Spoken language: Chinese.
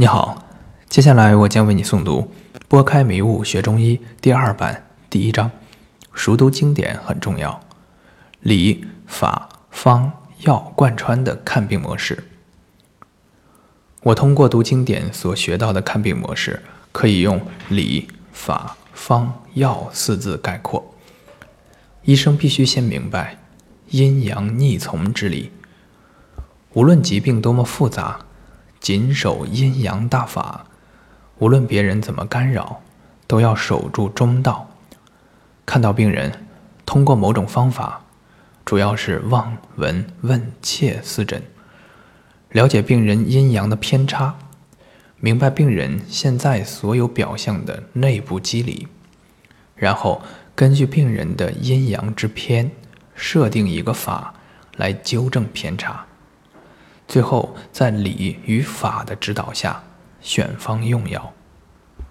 你好，接下来我将为你诵读《拨开迷雾学中医》第二版第一章。熟读经典很重要，理、法、方、药贯穿的看病模式。我通过读经典所学到的看病模式，可以用理、法、方、药四字概括。医生必须先明白阴阳逆从之理。无论疾病多么复杂。谨守阴阳大法，无论别人怎么干扰，都要守住中道。看到病人，通过某种方法，主要是望、闻、问、切四诊，了解病人阴阳的偏差，明白病人现在所有表象的内部机理，然后根据病人的阴阳之偏，设定一个法来纠正偏差。最后，在理与法的指导下，选方用药。